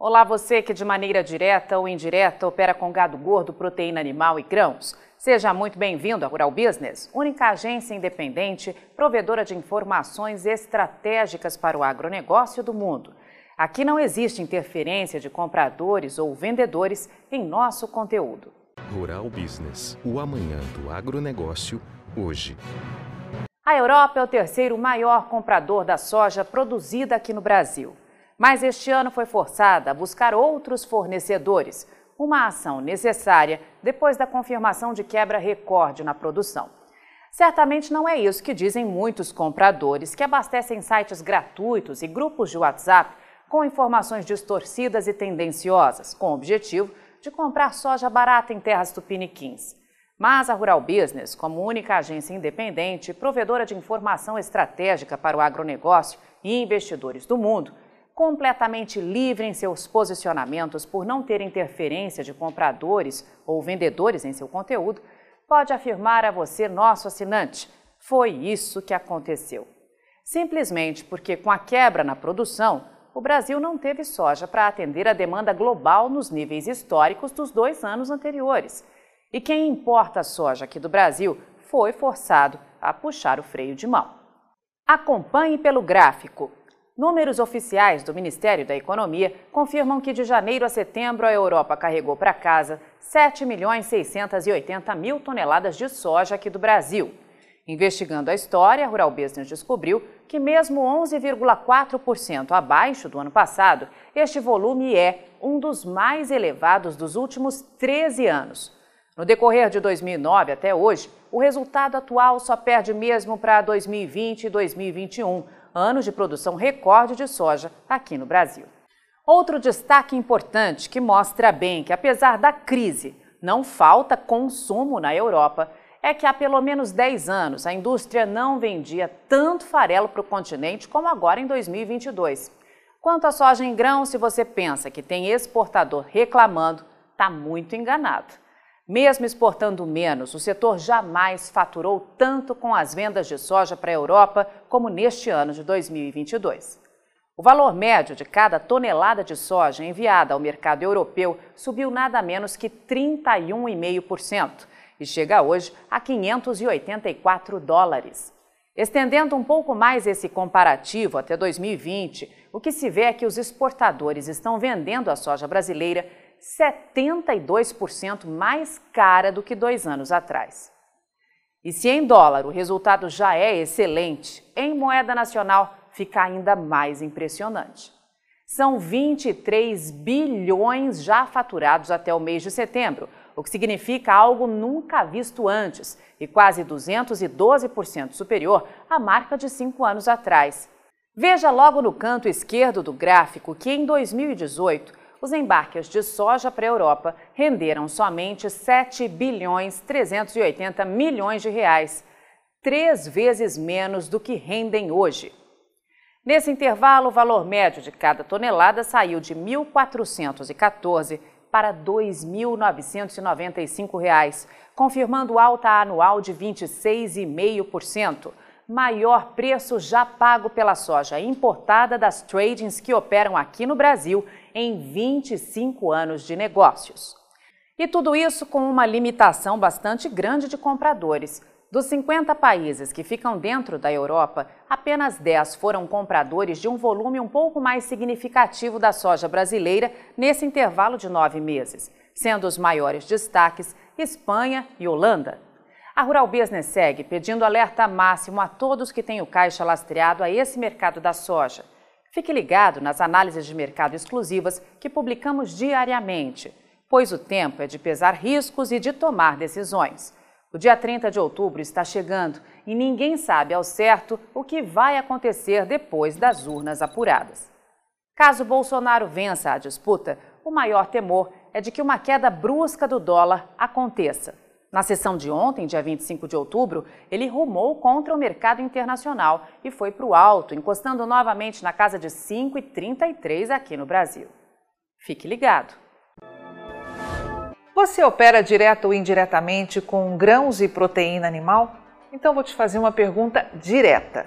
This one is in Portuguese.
Olá, você que de maneira direta ou indireta opera com gado gordo, proteína animal e grãos. Seja muito bem-vindo à Rural Business, única agência independente provedora de informações estratégicas para o agronegócio do mundo. Aqui não existe interferência de compradores ou vendedores em nosso conteúdo. Rural Business, o amanhã do agronegócio, hoje. A Europa é o terceiro maior comprador da soja produzida aqui no Brasil mas este ano foi forçada a buscar outros fornecedores, uma ação necessária depois da confirmação de quebra recorde na produção. Certamente não é isso que dizem muitos compradores que abastecem sites gratuitos e grupos de WhatsApp com informações distorcidas e tendenciosas, com o objetivo de comprar soja barata em terras tupiniquins. Mas a Rural Business, como única agência independente, provedora de informação estratégica para o agronegócio e investidores do mundo, completamente livre em seus posicionamentos por não ter interferência de compradores ou vendedores em seu conteúdo, pode afirmar a você, nosso assinante, foi isso que aconteceu. Simplesmente porque, com a quebra na produção, o Brasil não teve soja para atender a demanda global nos níveis históricos dos dois anos anteriores. E quem importa soja aqui do Brasil foi forçado a puxar o freio de mão. Acompanhe pelo gráfico. Números oficiais do Ministério da Economia confirmam que de janeiro a setembro a Europa carregou para casa 7 milhões 680 mil toneladas de soja aqui do Brasil. Investigando a história, a Rural Business descobriu que mesmo 11,4% abaixo do ano passado, este volume é um dos mais elevados dos últimos 13 anos. No decorrer de 2009 até hoje, o resultado atual só perde mesmo para 2020 e 2021, anos de produção recorde de soja aqui no Brasil. Outro destaque importante que mostra bem que, apesar da crise, não falta consumo na Europa é que há pelo menos 10 anos a indústria não vendia tanto farelo para o continente como agora em 2022. Quanto à soja em grão, se você pensa que tem exportador reclamando, está muito enganado. Mesmo exportando menos, o setor jamais faturou tanto com as vendas de soja para a Europa como neste ano de 2022. O valor médio de cada tonelada de soja enviada ao mercado europeu subiu nada menos que 31,5% e chega hoje a 584 dólares. Estendendo um pouco mais esse comparativo até 2020, o que se vê é que os exportadores estão vendendo a soja brasileira 72% mais cara do que dois anos atrás. E se em dólar o resultado já é excelente, em moeda nacional fica ainda mais impressionante. São 23 bilhões já faturados até o mês de setembro, o que significa algo nunca visto antes e quase 212% superior à marca de cinco anos atrás. Veja logo no canto esquerdo do gráfico que em 2018 os embarques de soja para a Europa renderam somente 7 bilhões 380 milhões de reais, três vezes menos do que rendem hoje. Nesse intervalo, o valor médio de cada tonelada saiu de R$ 1.414 para R$ 2.995, confirmando alta anual de 26,5%, maior preço já pago pela soja importada das tradings que operam aqui no Brasil em 25 anos de negócios. E tudo isso com uma limitação bastante grande de compradores. Dos 50 países que ficam dentro da Europa, apenas 10 foram compradores de um volume um pouco mais significativo da soja brasileira nesse intervalo de nove meses, sendo os maiores destaques Espanha e Holanda. A Rural Business segue pedindo alerta máximo a todos que têm o caixa lastreado a esse mercado da soja. Fique ligado nas análises de mercado exclusivas que publicamos diariamente, pois o tempo é de pesar riscos e de tomar decisões. O dia 30 de outubro está chegando e ninguém sabe ao certo o que vai acontecer depois das urnas apuradas. Caso Bolsonaro vença a disputa, o maior temor é de que uma queda brusca do dólar aconteça. Na sessão de ontem, dia 25 de outubro, ele rumou contra o mercado internacional e foi para o alto, encostando novamente na casa de 5,33 aqui no Brasil. Fique ligado! Você opera direto ou indiretamente com grãos e proteína animal? Então vou te fazer uma pergunta direta.